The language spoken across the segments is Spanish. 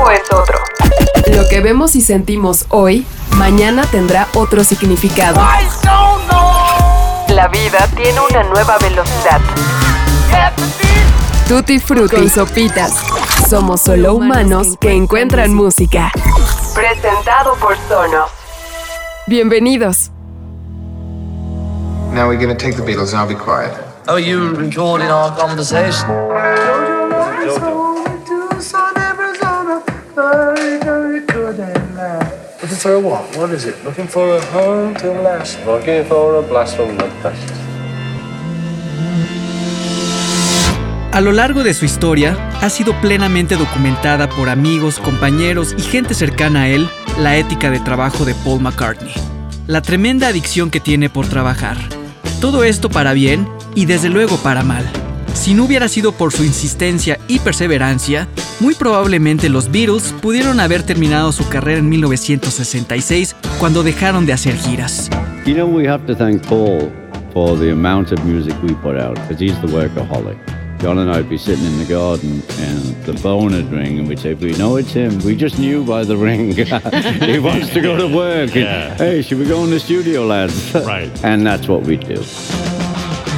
cuerpo es otro. Lo que vemos y sentimos hoy, mañana tendrá otro significado. La vida tiene una nueva velocidad. Tutti frutti y sopitas. Somos solo humanos que encuentran música. Presentado por Sonos. Bienvenidos. Now we're gonna take the Beatles and I'll be quiet. Oh, you recording our conversation? Looking for a what? What is it? Looking for a home to last. Looking for a blast from the past. A lo largo de su historia, ha sido plenamente documentada por amigos, compañeros y gente cercana a él la ética de trabajo de Paul McCartney, la tremenda adicción que tiene por trabajar. Todo esto para bien y desde luego para mal. Si no hubiera sido por su insistencia y perseverancia, muy probablemente los Beatles pudieron haber terminado su carrera en 1966 cuando dejaron de hacer giras. You know, we have to thank Paul for the amount of music we put out, because he's the workaholic. John and I'd be sitting in the garden and the phone would ring and we'd say, we know it's him. We just knew by the ring. he wants to go to work. Yeah. Hey, should we go in the studio, lads? Right. and that's what we do.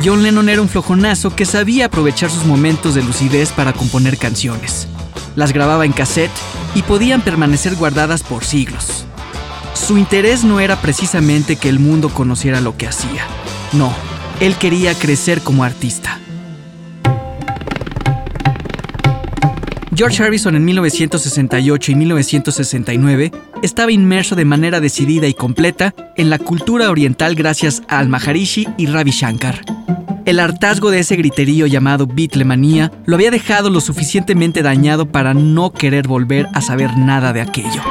John Lennon era un flojonazo que sabía aprovechar sus momentos de lucidez para componer canciones. Las grababa en cassette y podían permanecer guardadas por siglos. Su interés no era precisamente que el mundo conociera lo que hacía. No, él quería crecer como artista. George Harrison en 1968 y 1969 estaba inmerso de manera decidida y completa en la cultura oriental gracias Al-Maharishi y Ravi Shankar. El hartazgo de ese griterío llamado Beatlemanía lo había dejado lo suficientemente dañado para no querer volver a saber nada de aquello.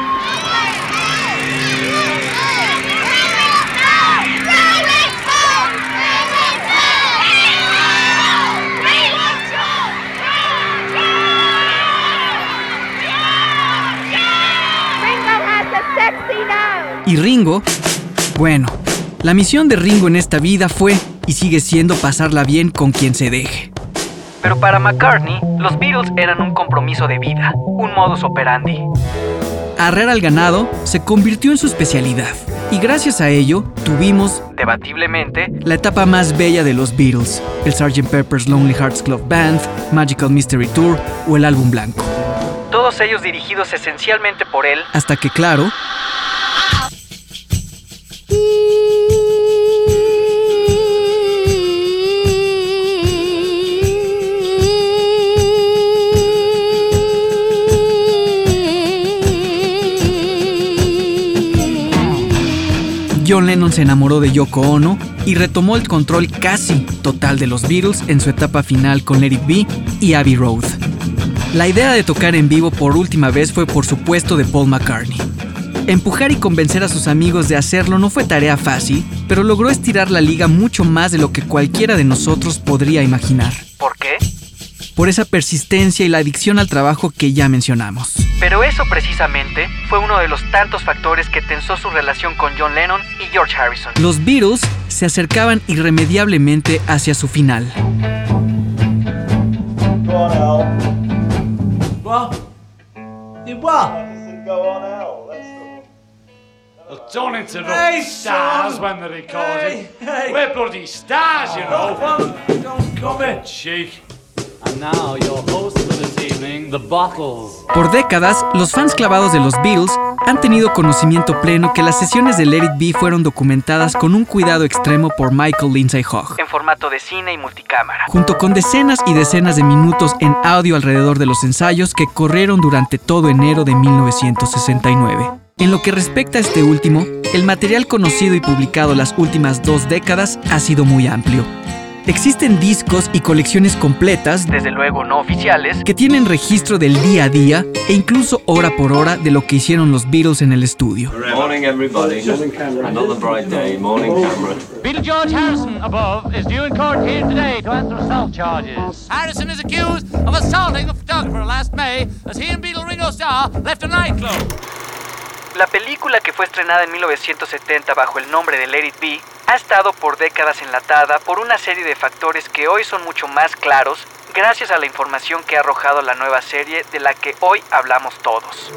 Y Ringo, bueno, la misión de Ringo en esta vida fue y sigue siendo pasarla bien con quien se deje. Pero para McCartney, los Beatles eran un compromiso de vida, un modus operandi. Arrear al ganado se convirtió en su especialidad, y gracias a ello tuvimos, debatiblemente, la etapa más bella de los Beatles, el Sgt. Pepper's Lonely Hearts Club Band, Magical Mystery Tour o el álbum blanco. Todos ellos dirigidos esencialmente por él, hasta que, claro, John Lennon se enamoró de Yoko Ono y retomó el control casi total de los Beatles en su etapa final con Let It Be y Abbey Road. La idea de tocar en vivo por última vez fue por supuesto de Paul McCartney. Empujar y convencer a sus amigos de hacerlo no fue tarea fácil, pero logró estirar la liga mucho más de lo que cualquiera de nosotros podría imaginar. ¿Por qué? Por esa persistencia y la adicción al trabajo que ya mencionamos. Pero eso precisamente fue uno de los tantos factores que tensó su relación con John Lennon y George Harrison. Los Beatles se acercaban irremediablemente hacia su final. What? Did what? Well, don't interrupt Hey, stars son. when they're recording. Hey, hey. We're bloody stars, you know. Don't, don't come in. Cheek. And now your host Por décadas, los fans clavados de los Beatles han tenido conocimiento pleno que las sesiones de Let It Be fueron documentadas con un cuidado extremo por Michael Lindsay Hogg, en formato de cine y multicámara, junto con decenas y decenas de minutos en audio alrededor de los ensayos que corrieron durante todo enero de 1969. En lo que respecta a este último, el material conocido y publicado las últimas dos décadas ha sido muy amplio. Existen discos y colecciones completas, desde luego no oficiales, que tienen registro del día a día e incluso hora por hora de lo que hicieron los Beatles en el estudio. Morning, everybody. Another bright day. Morning, camera. Beatle George Harrison above is due in court here today to answer assault charges. Harrison is accused of assaulting a photographer last May as he and Beatle Ringo Starr left a nightclub. La película que fue estrenada en 1970 bajo el nombre de Let It Be ha estado por décadas enlatada por una serie de factores que hoy son mucho más claros gracias a la información que ha arrojado la nueva serie de la que hoy hablamos todos.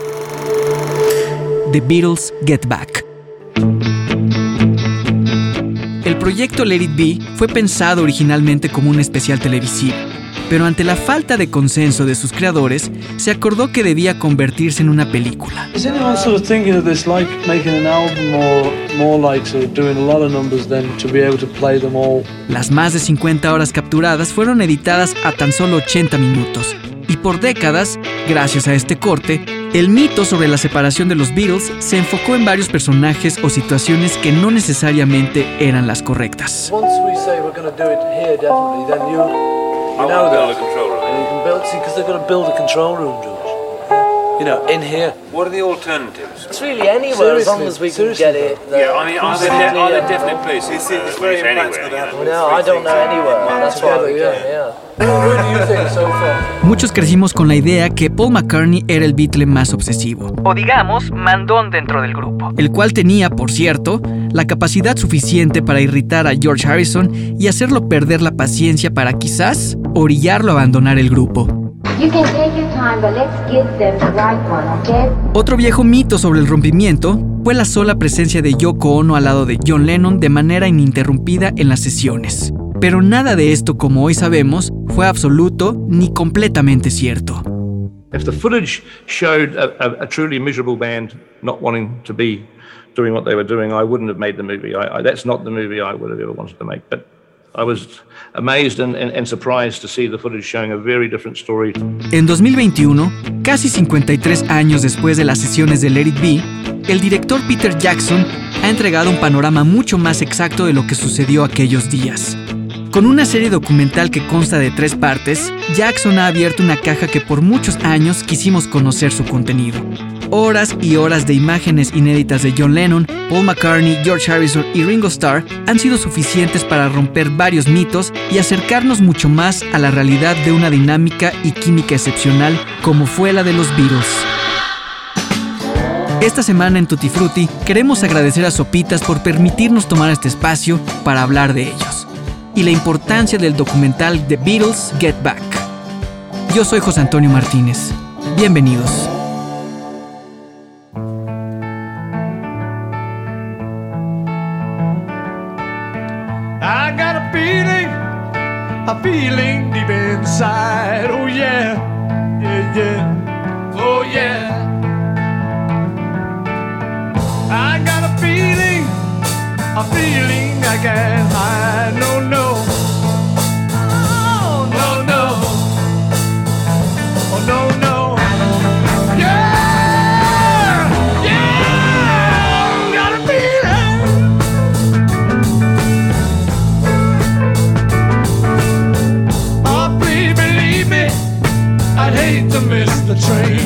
The Beatles Get Back. El proyecto Let It Be fue pensado originalmente como un especial televisivo, pero ante la falta de consenso de sus creadores, se acordó que debía convertirse en una película. Las más de 50 horas capturadas fueron editadas a tan solo 80 minutos, y por décadas, gracias a este corte, el mito sobre la separación de los Beatles se enfocó en varios personajes o situaciones que no necesariamente eran las correctas. Once we say we're going to do it here, definitely, then you, you know that. And you can build, see, because they're going to build a control room, George. You know, in here. What are the alternatives? It's really anywhere as long Seriously, as we can seriously, get it. Yeah, I mean, are there, are there definite places? It's, very anywhere. You know? No, I don't know anywhere. That's why we yeah. yeah. Who do you think so far? Muchos crecimos con la idea que Paul McCartney era el Beatle más obsesivo, o digamos, mandón dentro del grupo, el cual tenía, por cierto, la capacidad suficiente para irritar a George Harrison y hacerlo perder la paciencia para quizás orillarlo a abandonar el grupo. You can take your time, but let's give them the right one, okay? Otro viejo mito sobre el rompimiento fue la sola presencia de Yoko Ono al lado de John Lennon de manera ininterrumpida en las sesiones. Pero nada de esto, como hoy sabemos, fue absoluto ni completamente cierto. If the footage showed a, a, a truly miserable band not wanting to be doing what they were doing, I wouldn't have made the movie. I, I, that's not the movie I would have ever wanted to make. But I was amazed and, and, and surprised to see the footage showing a very different story. En 2021, casi 53 años después de las sesiones de Let It el director Peter Jackson ha entregado un panorama mucho más exacto de lo que sucedió aquellos días. Con una serie documental que consta de tres partes, Jackson ha abierto una caja que por muchos años quisimos conocer su contenido. Horas y horas de imágenes inéditas de John Lennon, Paul McCartney, George Harrison y Ringo Starr han sido suficientes para romper varios mitos y acercarnos mucho más a la realidad de una dinámica y química excepcional como fue la de los Beatles. Esta semana en Tutti Frutti queremos agradecer a Sopitas por permitirnos tomar este espacio para hablar de ellos y la importancia del documental The Beatles Get Back. Yo soy José Antonio Martínez. Bienvenidos. Feeling I can't. No, no. Oh, no, no. Oh, no, no. Yeah, yeah. Got a feeling. Oh, please believe me, I'd hate to miss the train.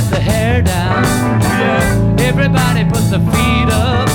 let the hair down. Yeah. Everybody put the feet up.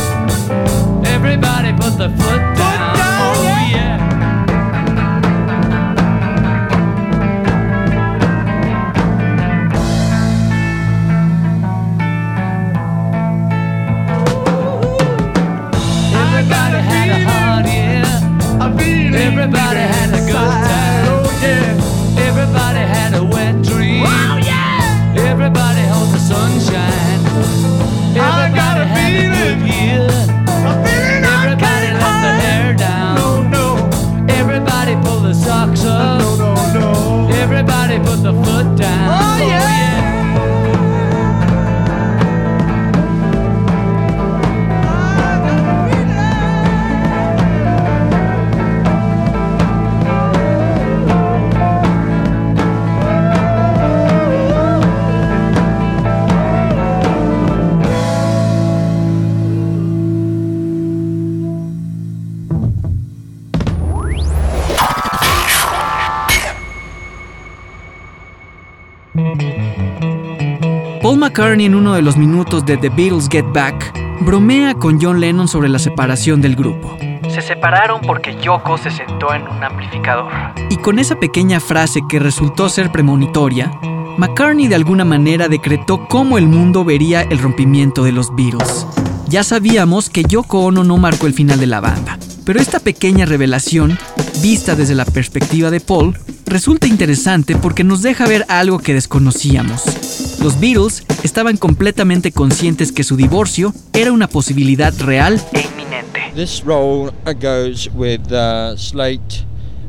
McCartney en uno de los minutos de The Beatles Get Back bromea con John Lennon sobre la separación del grupo. Se separaron porque Yoko se sentó en un amplificador. Y con esa pequeña frase que resultó ser premonitoria, McCartney de alguna manera decretó cómo el mundo vería el rompimiento de los Beatles. Ya sabíamos que Yoko Ono no marcó el final de la banda, pero esta pequeña revelación, vista desde la perspectiva de Paul, resulta interesante porque nos deja ver algo que desconocíamos. Los Beatles estaban completamente conscientes que su divorcio era una posibilidad real e inminente. This roll uh, goes with uh, Slate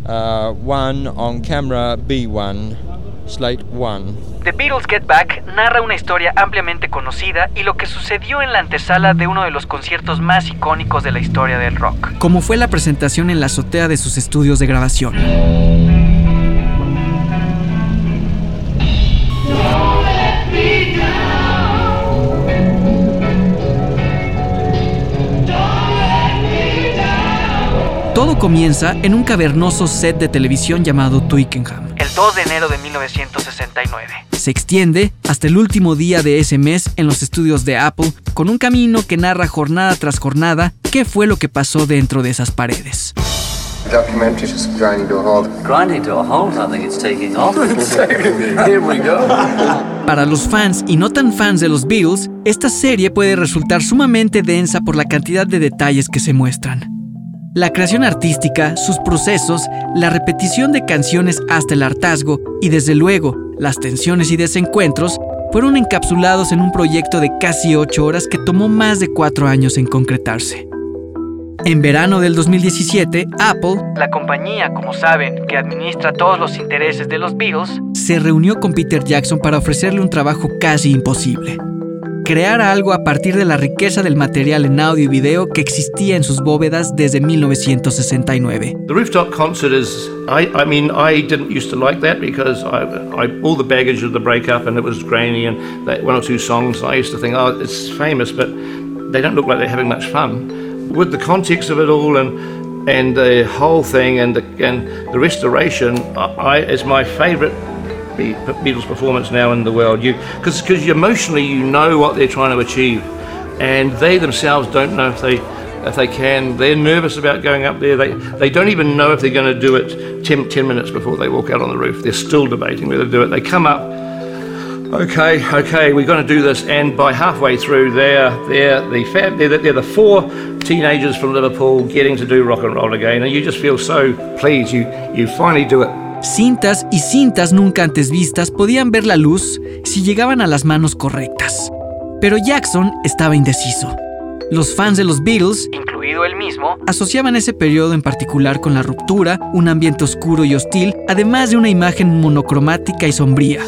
uh, 1 on camera B1, Slate 1. The Beatles Get Back narra una historia ampliamente conocida y lo que sucedió en la antesala de uno de los conciertos más icónicos de la historia del rock, como fue la presentación en la azotea de sus estudios de grabación. Todo comienza en un cavernoso set de televisión llamado Twickenham, el 2 de enero de 1969. Se extiende hasta el último día de ese mes en los estudios de Apple, con un camino que narra jornada tras jornada qué fue lo que pasó dentro de esas paredes. The documentary just grinding to a halt. Grinding to a halt, I think it's taking off. Here we go. Para los fans y no tan fans de los Beatles, esta serie puede resultar sumamente densa por la cantidad de detalles que se muestran. La creación artística, sus procesos, la repetición de canciones hasta el hartazgo y desde luego las tensiones y desencuentros fueron encapsulados en un proyecto de casi 8 horas que tomó más de 4 años en concretarse. En verano del 2017, Apple, la compañía, como saben, que administra todos los intereses de los Beatles, se reunió con Peter Jackson para ofrecerle un trabajo casi imposible. Crear algo a partir de la riqueza del material en audio y video que existía en sus bóvedas desde 1969. The rooftop concert is, I, I mean, I didn't used to like that because I, I, all the baggage of the breakup and it was grainy and that one or two songs, I used to think, oh, it's famous, but they don't look like they're having much fun. With the context of it all and and the whole thing and the, and the restoration, I, it's my favourite Be- Beatles performance now in the world. You because because emotionally you know what they're trying to achieve, and they themselves don't know if they if they can. They're nervous about going up there. They they don't even know if they're going to do it 10, 10 minutes before they walk out on the roof. They're still debating whether to do it. They come up. Okay, okay, we're going to do this, and by halfway through, they're they're the fab, they're, they're the four teenagers from Liverpool getting to do rock and roll again, and you just feel so pleased. You you finally do it. Cintas y cintas nunca antes vistas podían ver la luz si llegaban a las manos correctas. Pero Jackson estaba indeciso. Los fans de los Beatles, incluido él mismo, asociaban ese periodo en particular con la ruptura, un ambiente oscuro y hostil, además de una imagen monocromática y sombría.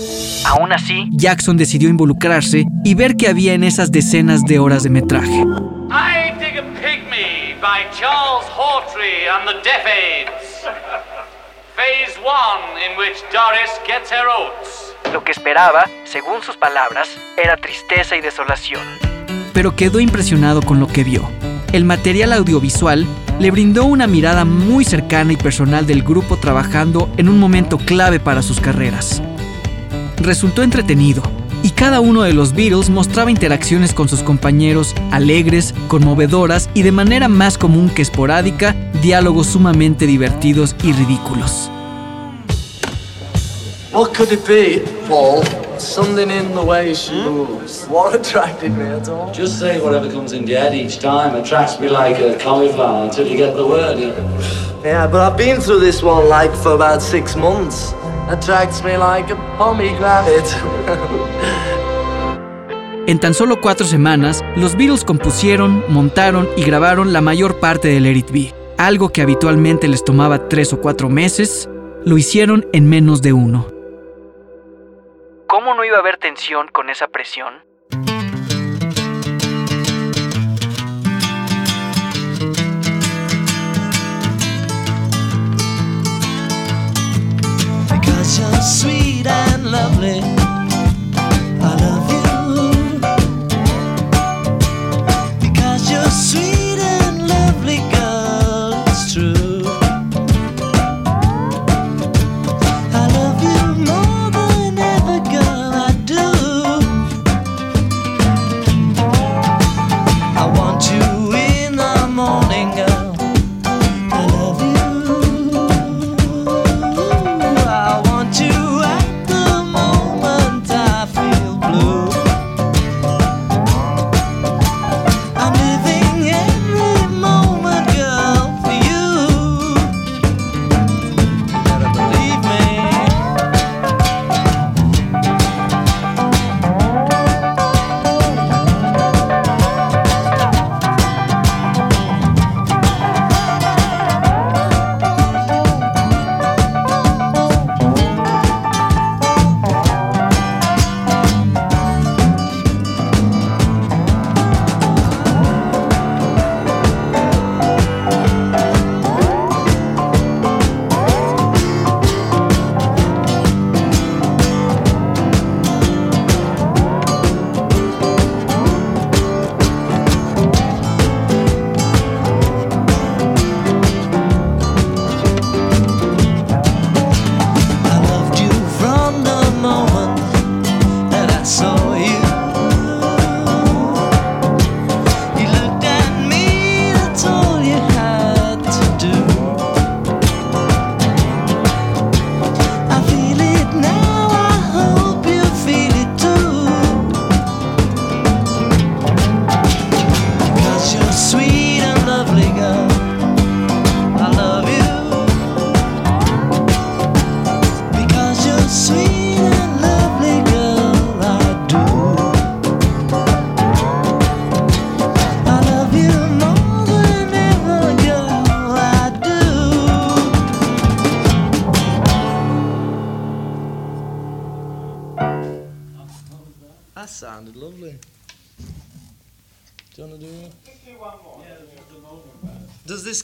Aún así, Jackson decidió involucrarse y ver qué había en esas decenas de horas de metraje. I a Pygmy by Charles and the. Phase one, in which Doris gets her oats. Lo que esperaba, según sus palabras, era tristeza y desolación. Pero quedó impresionado con lo que vio. El material audiovisual le brindó una mirada muy cercana y personal del grupo trabajando en un momento clave para sus carreras. Resultó entretenido y cada uno de los Beatles mostraba interacciones con sus compañeros alegres, conmovedoras y de manera más común que esporádica, diálogos sumamente divertidos y ridículos. What could it be, Paul? Something in the way she moves. What attracted me at all? Just say whatever comes into your head each time. Attracts me like a cauliflower until you get the word. Yeah, but I've been through this one like for about six months. Attracts me like a pomegranate. En tan solo cuatro semanas, los Beatles compusieron, montaron y grabaron la mayor parte del Let It Be. Algo que habitualmente les tomaba tres o cuatro meses, lo hicieron en menos de uno. ¿Cómo no iba a haber tensión con esa presión? Sweet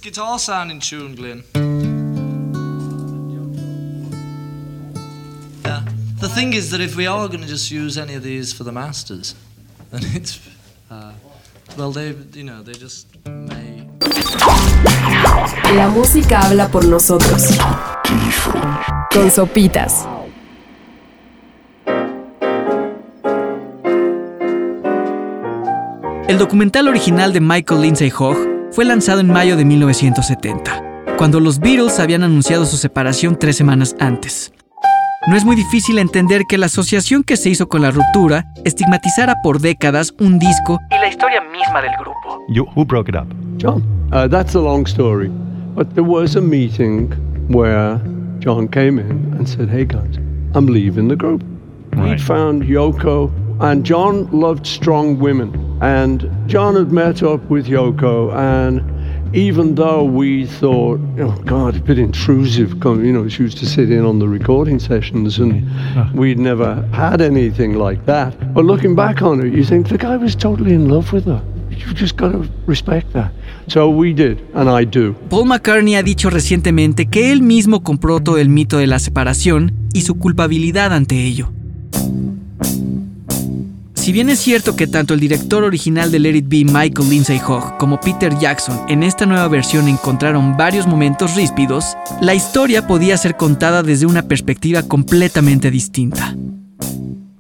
guitar sound in tune, Glenn? Yeah. The thing is that if we are going to just use any of these for the masters, then it's, uh, well, they, you know, they just may. La música habla por nosotros. Con sopitas. El documental original de Michael Lindsay Hogg fue lanzado en mayo de 1970, cuando los Beatles habían anunciado su separación tres semanas antes. No es muy difícil entender que la asociación que se hizo con la ruptura estigmatizara por décadas un disco y la historia misma del grupo. You, who broke it up? John. Uh, that's a long story. But there was a meeting where John came in and said, Hey guys, I'm leaving the group. Right. Found Yoko, and John loved strong women. And John had met up with Yoko, and even though we thought, oh God, a bit intrusive, you know, she used to sit in on the recording sessions, and we'd never had anything like that. But looking back on it, you think the guy was totally in love with her. You've just got to respect that. So we did, and I do. Paul McCartney ha dicho recientemente que él mismo compró todo el mito de la separación y su culpabilidad ante ello. Si bien es cierto que tanto el director original de Let It Be, Michael Lindsay Hogg, como Peter Jackson en esta nueva versión encontraron varios momentos ríspidos, la historia podía ser contada desde una perspectiva completamente distinta.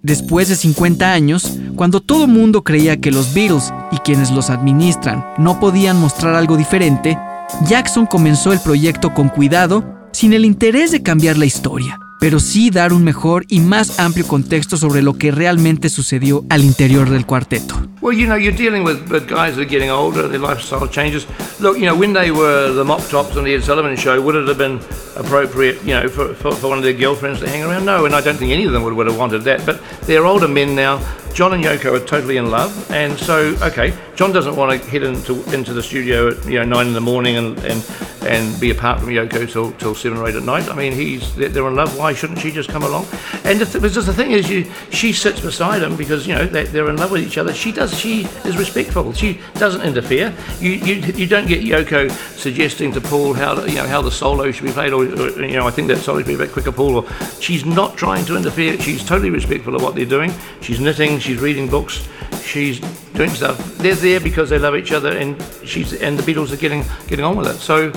Después de 50 años, cuando todo mundo creía que los Beatles y quienes los administran no podían mostrar algo diferente, Jackson comenzó el proyecto con cuidado, sin el interés de cambiar la historia pero sí dar un mejor y más amplio contexto sobre lo que realmente sucedió al interior del cuarteto. Well, you know, you're dealing with, with guys that are getting older, their lifestyle changes. Look, you know, when they were the Mop Tops on the Ed Sullivan Show, would it have been appropriate, you know, for, for, for one of their girlfriends to hang around? No, and I don't think any of them would, would have wanted that. But they're older men now. John and Yoko are totally in love, and so okay, John doesn't want to head into into the studio at you know nine in the morning and and, and be apart from Yoko till till seven or eight at night. I mean, he's they're in love. Why shouldn't she just come along? And the, th- just the thing is, you she sits beside him because you know they, they're in love with each other. She does. She is respectful. She doesn't interfere. You you you don't get Yoko suggesting to Paul how you know how the solo should be played, or, or uh, you know I think that solo should be a bit quicker, Paul. Or she's not trying to interfere. She's totally respectful of what they're doing. She's knitting. She's reading books. She's doing stuff. They're there because they love each other, and she's and the Beatles are getting getting on with it. So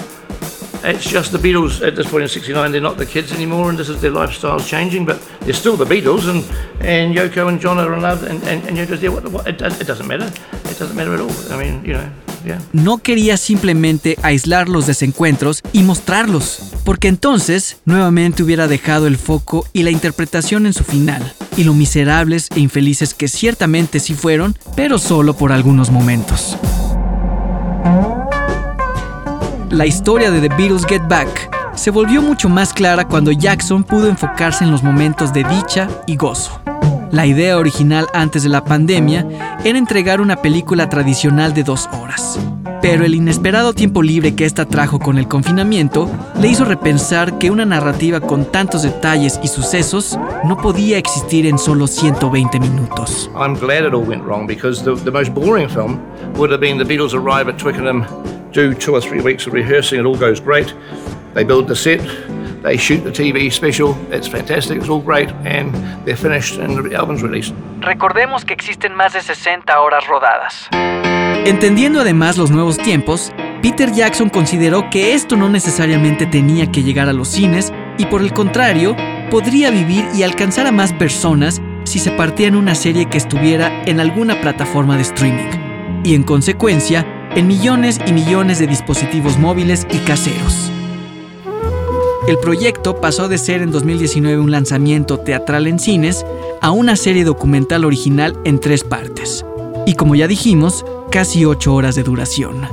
it's just the Beatles at this point in '69. They're not the kids anymore, and this is their lifestyle's changing. But they're still the Beatles, and and Yoko and John are in love, and and, and Yoko's there. What, what, it, it doesn't matter. It doesn't matter at all. I mean, you know. No quería simplemente aislar los desencuentros y mostrarlos, porque entonces nuevamente hubiera dejado el foco y la interpretación en su final, y lo miserables e infelices que ciertamente sí fueron, pero solo por algunos momentos. La historia de The Beatles Get Back se volvió mucho más clara cuando Jackson pudo enfocarse en los momentos de dicha y gozo. La idea original antes de la pandemia era entregar una película tradicional de dos horas. Pero el inesperado tiempo libre que esta trajo con el confinamiento le hizo repensar que una narrativa con tantos detalles y sucesos no podía existir en solo 120 minutos. I'm glad it all went wrong because the, the most boring film would have been the Beatles arrive at Twickenham, do two or three weeks of rehearsing, it all goes great. They build the set, they shoot the TV special, it's fantastic, it's all great, and they're finished and the album's released. Recordemos que existen más de 60 horas rodadas. Entendiendo además los nuevos tiempos, Peter Jackson consideró que esto no necesariamente tenía que llegar a los cines y por el contrario, podría vivir y alcanzar a más personas si se partía en una serie que estuviera en alguna plataforma de streaming. Y en consecuencia, en millones y millones de dispositivos móviles y caseros. El proyecto pasó de ser en 2019 un lanzamiento teatral en cines a una serie documental original en tres partes. Y como ya dijimos, casi 8 horas de duración.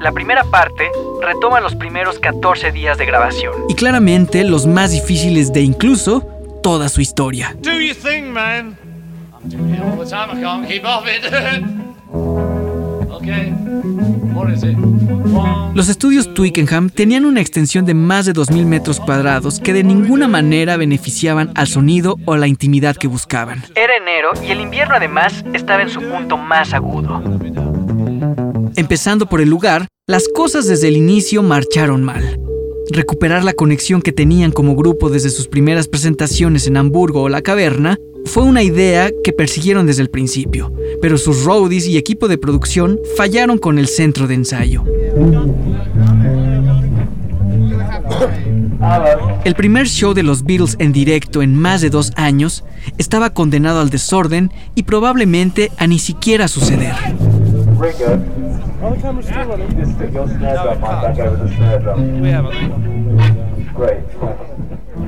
La primera parte retoma los primeros 14 días de grabación. Y claramente los más difíciles de incluso toda su historia. Do your thing, man. I'm doing it all the time. I can't keep off it. Los estudios Twickenham tenían una extensión de más de 2.000 metros cuadrados que de ninguna manera beneficiaban al sonido o la intimidad que buscaban. Era enero y el invierno además estaba en su punto más agudo. Empezando por el lugar, las cosas desde el inicio marcharon mal. Recuperar la conexión que tenían como grupo desde sus primeras presentaciones en Hamburgo o La Caverna fue una idea que persiguieron desde el principio, pero sus roadies y equipo de producción fallaron con el centro de ensayo. El primer show de los Beatles en directo en más de dos años estaba condenado al desorden y probablemente a ni siquiera suceder.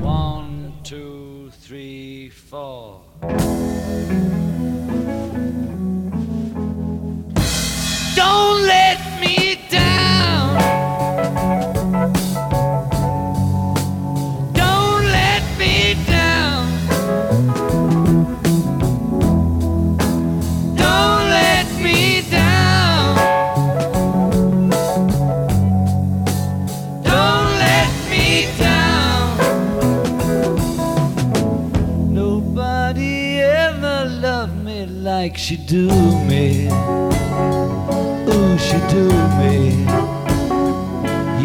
one, two, three, four. Don't let like she do me. Ooh, she do me.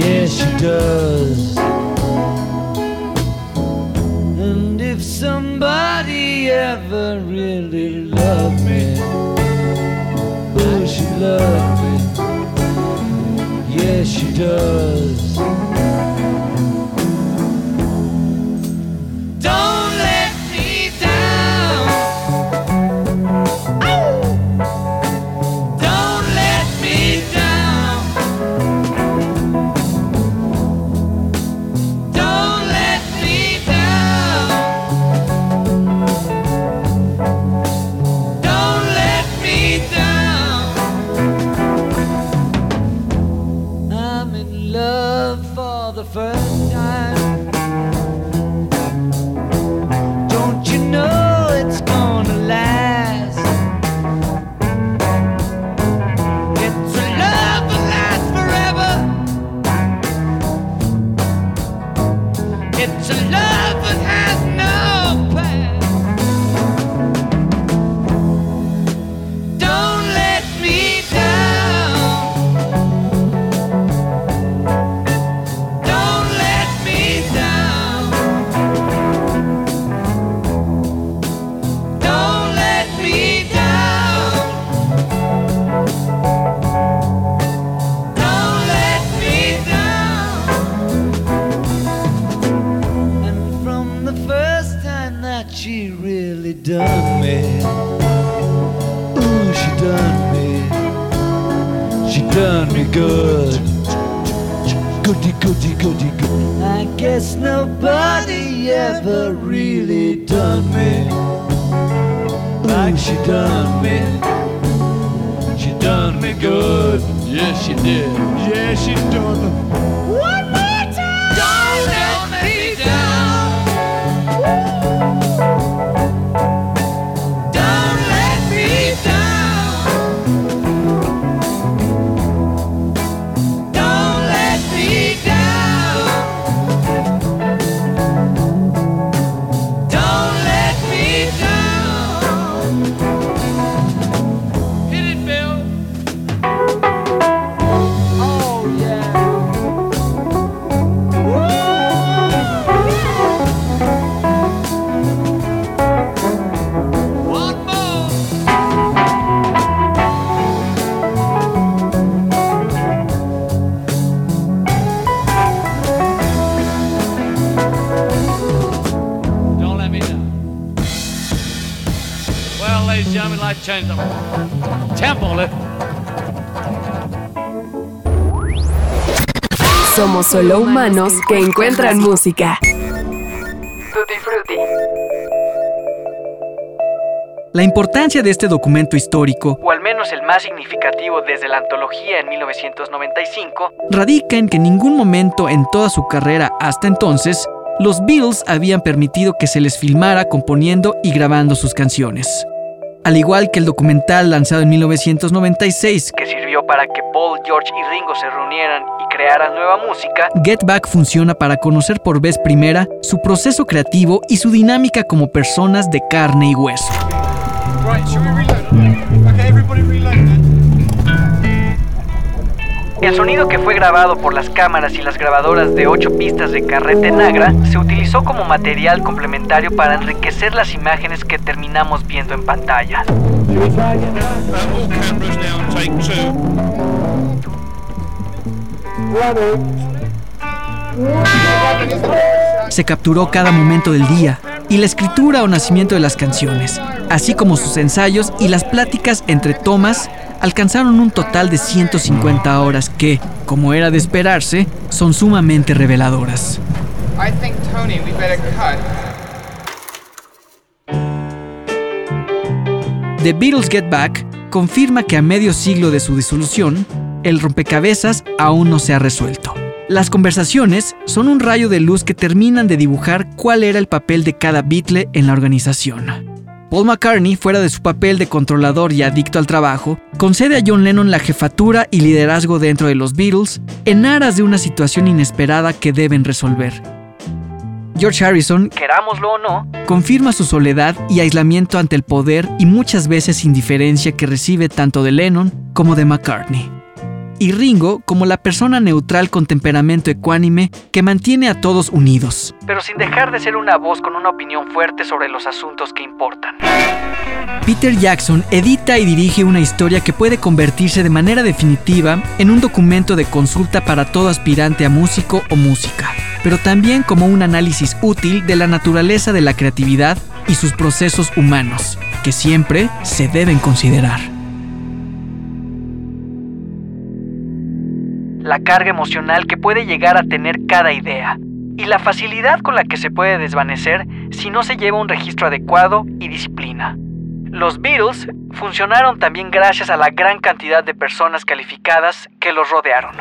Yes, she does. And if somebody ever really loved me, ooh, she loved me. Yes, she does. she really done me. Ooh, she done me. She done me good. Goody, goody, goody, goody. I guess nobody ever really done me. Like she done me. She done me good. Yes, yeah, she did. Yes, yeah, she done. What? Somos solo humanos que encuentran música. Tutti Frutti. La importancia de este documento histórico, o al menos el más significativo desde la antología en 1995, radica en que en ningún momento en toda su carrera hasta entonces, los Beatles habían permitido que se les filmara componiendo y grabando sus canciones. Al igual que el documental lanzado en 1996, que sirvió para que Paul, George y Ringo se reunieran crearan nueva música, Get Back funciona para conocer por vez primera su proceso creativo y su dinámica como personas de carne y hueso. El sonido que fue grabado por las cámaras y las grabadoras de 8 pistas de Carrete Nagra se utilizó como material complementario para enriquecer las imágenes que terminamos viendo en pantalla. Se capturó cada momento del día y la escritura o nacimiento de las canciones, así como sus ensayos y las pláticas entre tomas, alcanzaron un total de 150 horas que, como era de esperarse, son sumamente reveladoras. I think, Tony, we better cut. The Beatles Get Back confirma que a medio siglo de su disolución, el rompecabezas aún no se ha resuelto. Las conversaciones son un rayo de luz que terminan de dibujar cuál era el papel de cada Beatle en la organización. Paul McCartney, fuera de su papel de controlador y adicto al trabajo, concede a John Lennon la jefatura y liderazgo dentro de los Beatles en aras de una situación inesperada que deben resolver. George Harrison, querámoslo o no, confirma su soledad y aislamiento ante el poder y muchas veces indiferencia que recibe tanto de Lennon como de McCartney. Y Ringo como la persona neutral con temperamento ecuánime que mantiene a todos unidos, pero sin dejar de ser una voz con una opinión fuerte sobre los asuntos que importan. Peter Jackson edita y dirige una historia que puede convertirse de manera definitiva en un documento de consulta para todo aspirante a músico o música, pero también como un análisis útil de la naturaleza de la creatividad y sus procesos humanos, que siempre se deben considerar. La carga emocional que puede llegar a tener cada idea y la facilidad con la que se puede desvanecer si no se lleva un registro adecuado y disciplina. Los Beatles funcionaron también gracias a la gran cantidad de personas calificadas que los rodearon.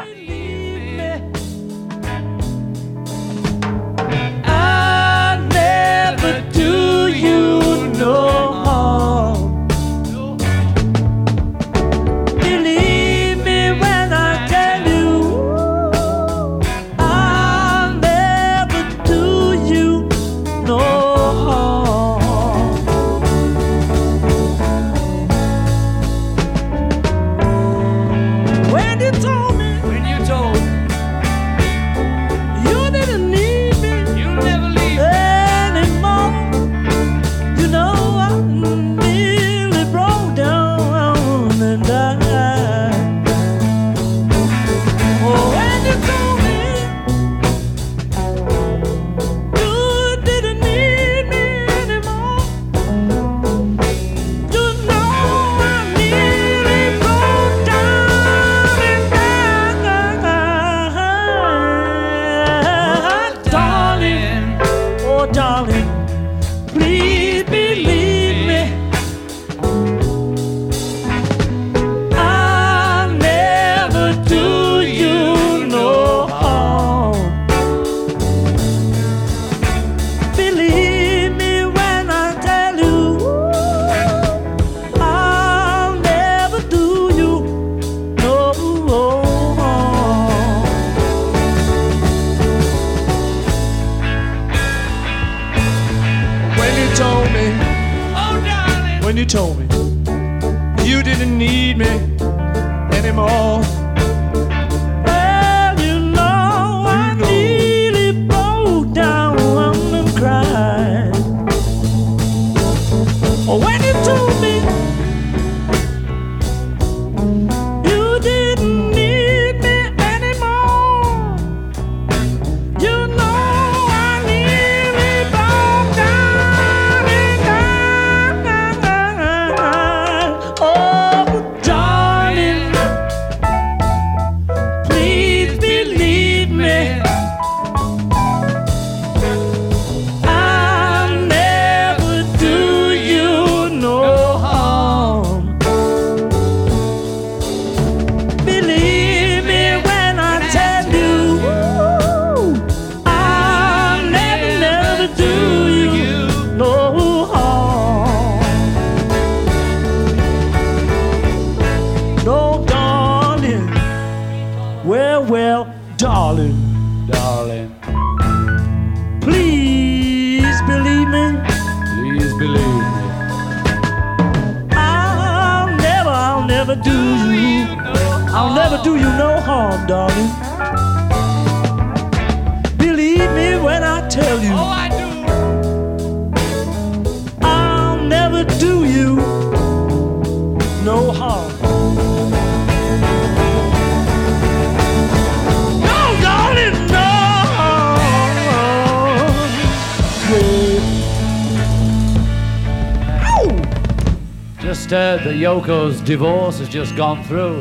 Heard that Yoko's divorce has just gone through.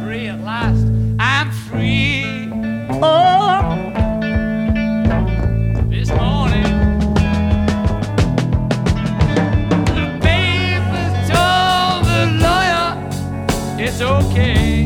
Free at last. I'm free. Oh. This morning. The papers told the lawyer it's okay.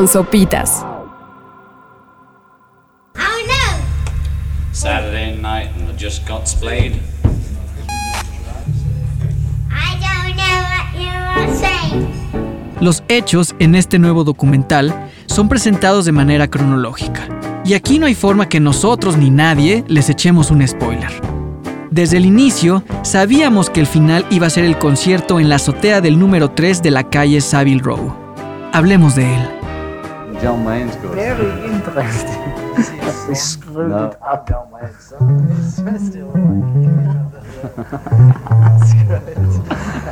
Con sopitas. Saturday night and I just got splayed. I don't know what you are saying. Los hechos en este nuevo documental son presentados de manera cronológica. Y aquí no hay forma que nosotros ni nadie les echemos un spoiler. Desde el inicio, sabíamos que el final iba a ser el concierto en la azotea del número 3 de la calle Savile Row. Hablemos de él. John Wayne's good. Very interesting. we screwed No. it up.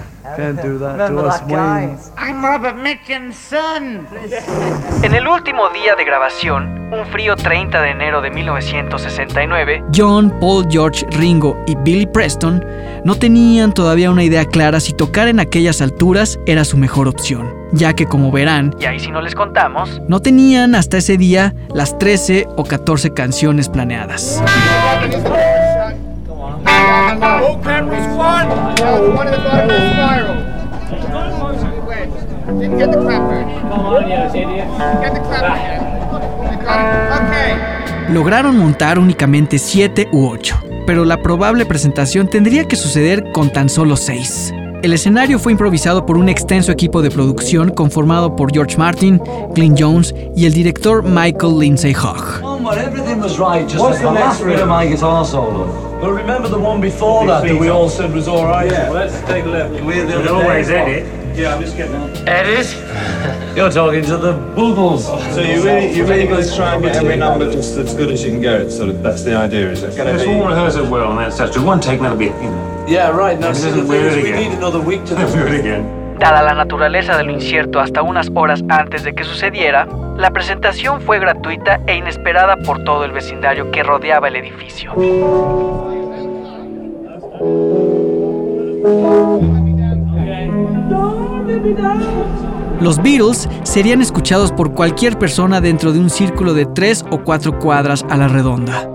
Can't do that to us? Wayne. I'm Robert Mitchum's son. En el último día de grabación, un frío 30 de enero de 1969, John, Paul, George, Ringo y Billy Preston no tenían todavía una idea clara si tocar en aquellas alturas era su mejor opción, ya que como verán, y ahí si no les contamos, no tenían hasta ese día las 13 o 14 canciones planeadas. Squad. No, one of the bottom of the spiral. Didn't get the clapper. Come on, you idiot. Get the clapper? Okay. Lograron montar únicamente 7 u 8, pero la probable presentación tendría que suceder con tan solo seis. El escenario fue improvisado por un extenso equipo de producción conformado por George Martin, Glyn Jones y el director Michael Lindsay Hogg. Well, everything was right, just What's the last bit of my guitar solo. Well, remember the one before that that we all said was all right? Yeah. Well, let's take a look. We're the other always edit. Yeah, I'm just getting on. Edit? You're talking to the boogles. So you really, you really going to try and get every number just as good as you can get it. Sort of that's the idea, is it? Let's all rehearse it well, and that's just one take. That'll be, you know. Yeah, right. Now, This see, the isn't thing is, weird we need another week to Do it again. Dada la naturaleza de lo incierto hasta unas horas antes de que sucediera, la presentación fue gratuita e inesperada por todo el vecindario que rodeaba el edificio. Los Beatles serían escuchados por cualquier persona dentro de un círculo de tres o cuatro cuadras a la redonda.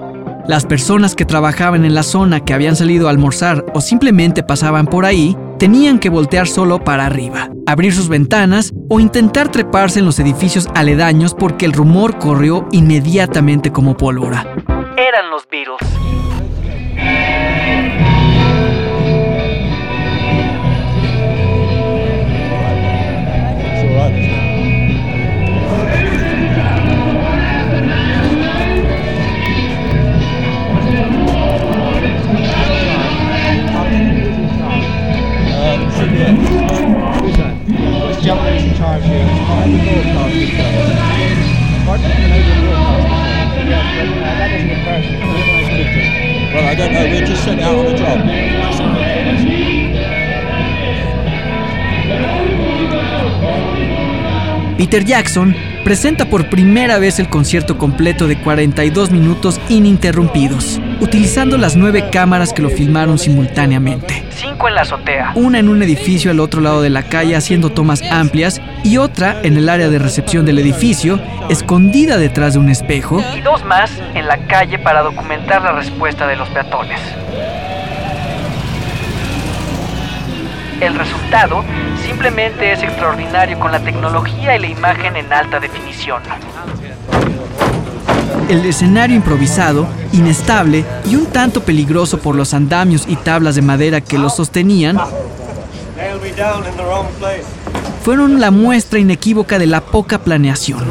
Las personas que trabajaban en la zona que habían salido a almorzar o simplemente pasaban por ahí tenían que voltear solo para arriba, abrir sus ventanas o intentar treparse en los edificios aledaños porque el rumor corrió inmediatamente como pólvora. Eran los Beatles. Peter Jackson presenta por primera vez el concierto completo de 42 minutos ininterrumpidos, utilizando las nueve cámaras que lo filmaron simultáneamente. Cinco en la azotea. Una en un edificio al otro lado de la calle haciendo tomas amplias y otra en el área de recepción del edificio, escondida detrás de un espejo, Y dos más en la calle para documentar la respuesta de los peatones. El resultado simplemente es extraordinario con la tecnología y la imagen en alta definición. El escenario improvisado, inestable y un tanto peligroso por los andamios y tablas de madera que lo sostenían, fueron la muestra inequívoca de la poca planeación.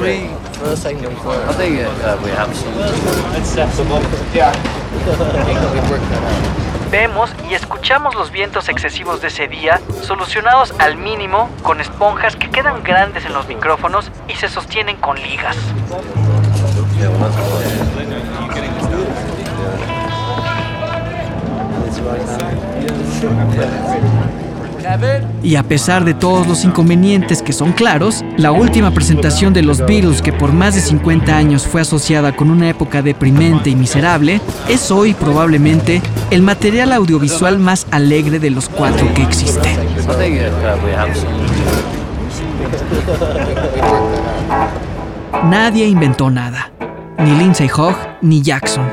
Vemos y escuchamos los vientos excesivos de ese día, solucionados al mínimo con esponjas que quedan grandes en los micrófonos y se sostienen con ligas. Y a pesar de todos los inconvenientes que son claros, la última presentación de los Beatles, que por más de 50 años fue asociada con una época deprimente y miserable, es hoy probablemente el material audiovisual más alegre de los cuatro que existe. I think we have some. Nadie inventó nada, ni Lindsay Hogg ni Jackson.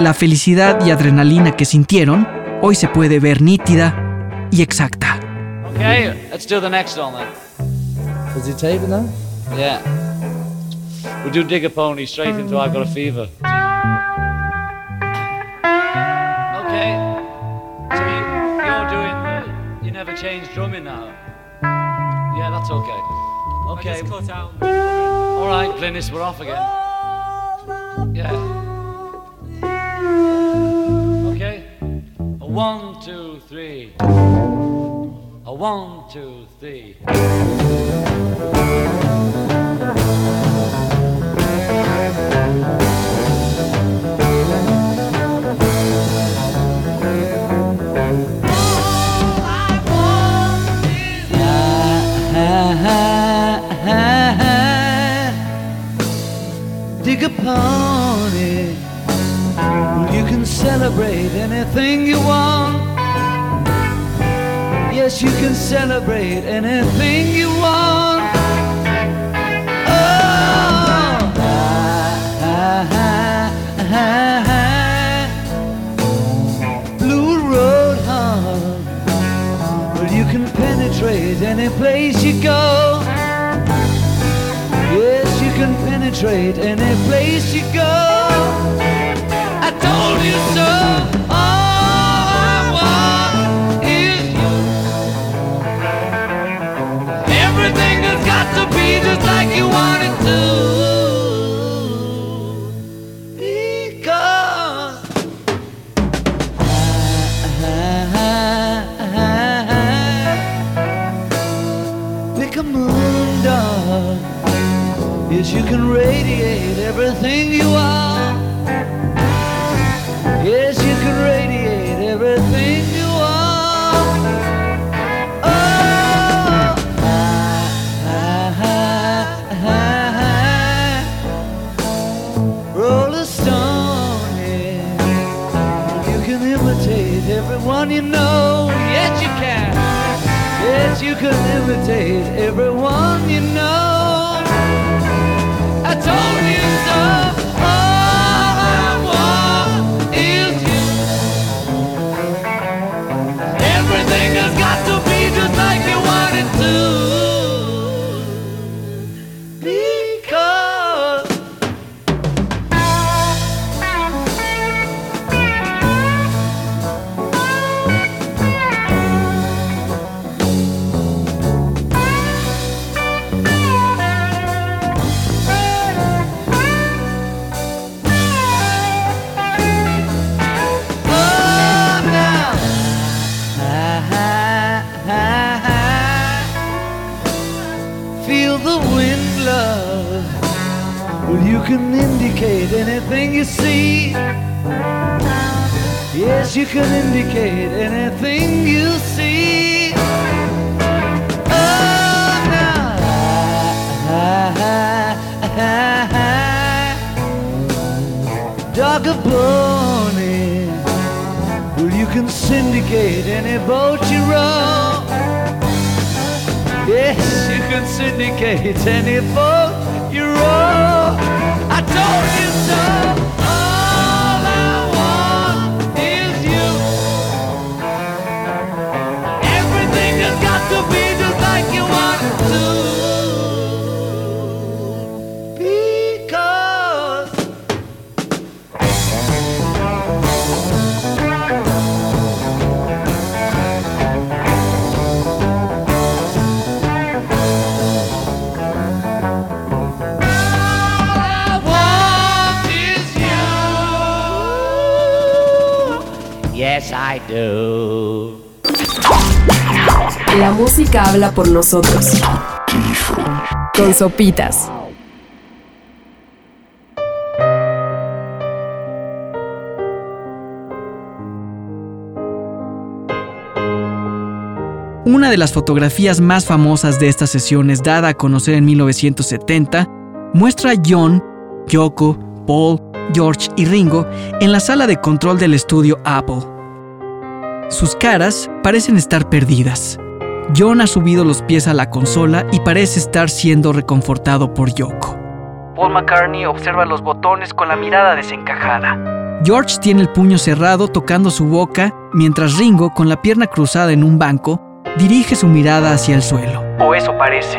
La felicidad y adrenalina que sintieron hoy se puede ver nítida y exacta. Okay, let's do the next one then. Is it taping now? Yeah. We'll do Digger Pony straight into I've Got a Fever. Okay. So you, you're doing the. You never change drumming now. Yeah, that's okay. Okay. All right, Glynis, we're off again. Yeah. Okay. A one, two, three. A one, two, three. It. You can celebrate anything you want. Yes, you can celebrate anything you want. Oh, ah, ah, ah. Blue Road home. Well, you can penetrate any place you go can penetrate any place you go. I told you so. All I want is you. Everything has got to be just like you want it to. Can radiate everything you are. Por nosotros. Con sopitas. Una de las fotografías más famosas de estas sesiones, dada a conocer en 1970, muestra a John, Yoko, Paul, George y Ringo en la sala de control del estudio Apple. Sus caras parecen estar perdidas. John ha subido los pies a la consola y parece estar siendo reconfortado por Yoko. Paul McCartney observa los botones con la mirada desencajada. George tiene el puño cerrado tocando su boca, mientras Ringo, con la pierna cruzada en un banco, dirige su mirada hacia el suelo. O eso parece.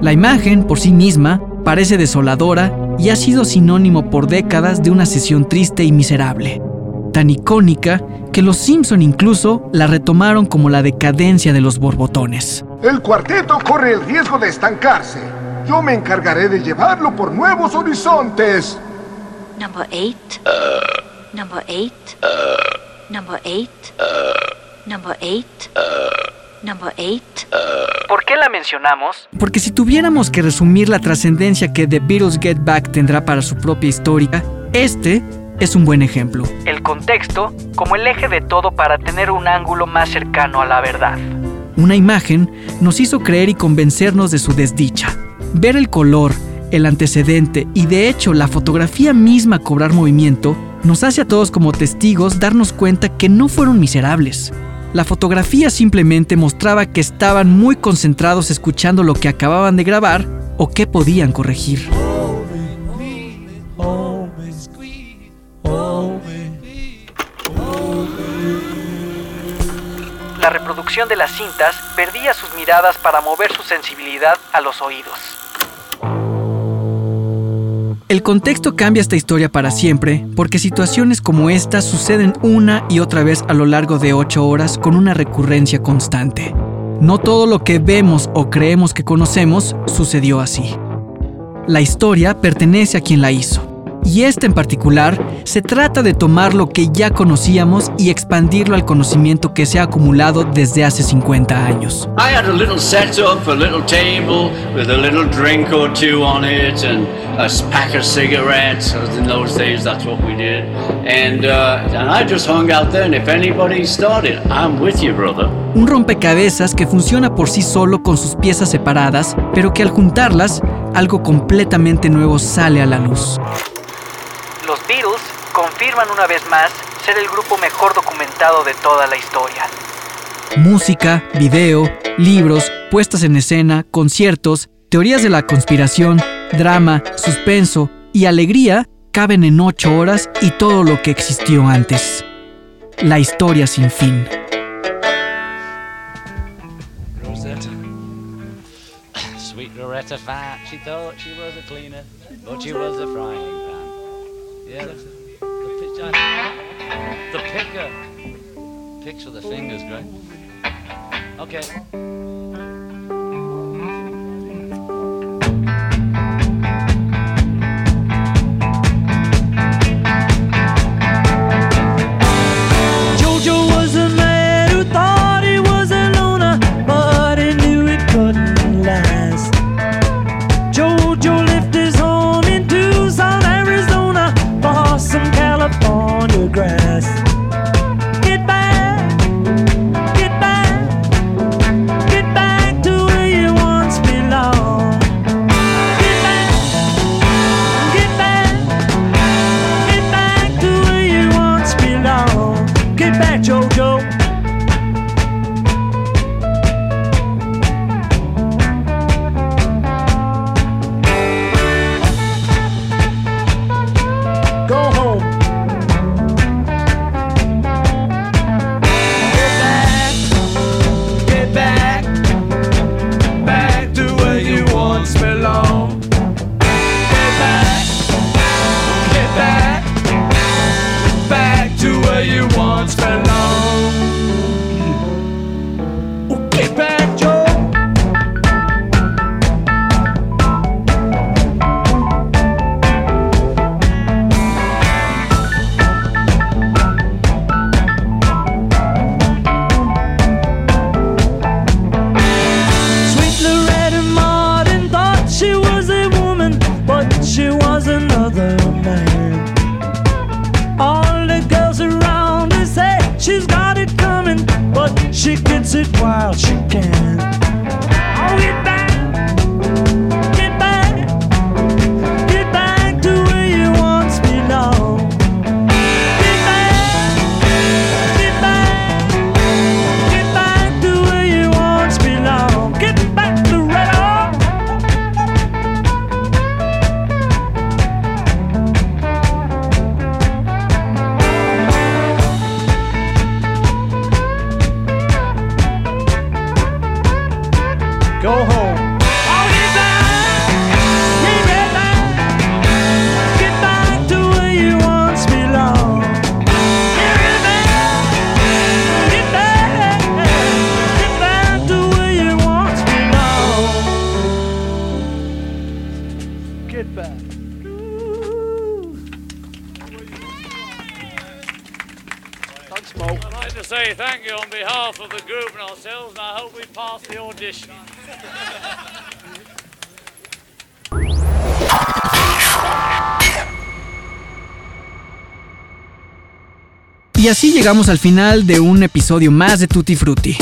La imagen, por sí misma, parece desoladora y ha sido sinónimo por décadas de una sesión triste y miserable. Tan icónica que los Simpson incluso la retomaron como la decadencia de los borbotones. El cuarteto corre el riesgo de estancarse. Yo me encargaré de llevarlo por nuevos horizontes. Number eight. Number eight. Number eight. Number eight. Number eight. ¿Por qué la mencionamos? Porque si tuviéramos que resumir la trascendencia que The Beatles Get Back tendrá para su propia historia, este es un buen ejemplo. El contexto como el eje de todo para tener un ángulo más cercano a la verdad. Una imagen nos hizo creer y convencernos de su desdicha. Ver el color, el antecedente y de hecho la fotografía misma cobrar movimiento nos hace a todos como testigos darnos cuenta que no fueron miserables. La fotografía simplemente mostraba que estaban muy concentrados escuchando lo que acababan de grabar o que podían corregir. La reproducción de las cintas perdía sus miradas para mover su sensibilidad a los oídos. El contexto cambia esta historia para siempre, porque situaciones como esta suceden una y otra vez a lo largo de ocho horas con una recurrencia constante. No todo lo que vemos o creemos que conocemos sucedió así. La historia pertenece a quien la hizo. Y este en particular se trata de tomar lo que ya conocíamos y expandirlo al conocimiento que se ha acumulado desde hace 50 años. I had a little setup, a little table with a little drink or two on it and a pack of cigarettes. In those days, that's what we did. And, uh, and I just hung out there, and if anybody started, I'm with you, brother. Un rompecabezas que funciona por sí solo con sus piezas separadas, pero que al juntarlas, algo completamente nuevo sale a la luz. Confirman una vez más ser el grupo mejor documentado de toda la historia. Música, video, libros, puestas en escena, conciertos, teorías de la conspiración, drama, suspenso y alegría caben en ocho horas y todo lo que existió antes. La historia sin fin. Loretta Fat, she thought she was a cleaner, but she was a frying pan. Yeah, the, the pitch, I- the picker. Picks with the fingers, great. Okay. Llegamos al final de un episodio más de Tutti Frutti.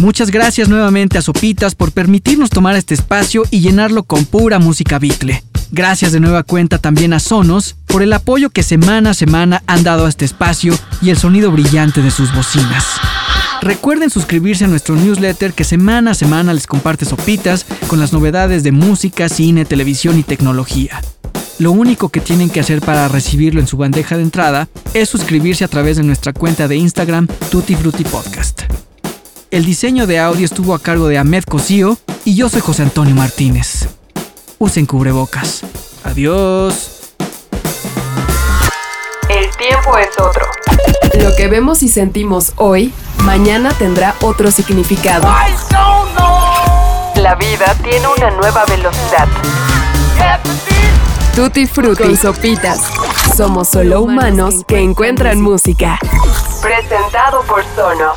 Muchas gracias nuevamente a Sopitas por permitirnos tomar este espacio y llenarlo con pura música Beatle. Gracias de nueva cuenta también a Sonos por el apoyo que semana a semana han dado a este espacio y el sonido brillante de sus bocinas. Recuerden suscribirse a nuestro newsletter que semana a semana les comparte Sopitas con las novedades de música, cine, televisión y tecnología. Lo único que tienen que hacer para recibirlo en su bandeja de entrada es suscribirse a través de nuestra cuenta de Instagram Tutti Frutti Podcast. El diseño de audio estuvo a cargo de Ahmed Cosío y yo soy José Antonio Martínez. Usen cubrebocas. Adiós. El tiempo es otro. Lo que vemos y sentimos hoy, mañana tendrá otro significado. La vida tiene una nueva velocidad. Tutti Frutti con sopitas. Somos solo humanos que encuentran música. Presentado por Sonos.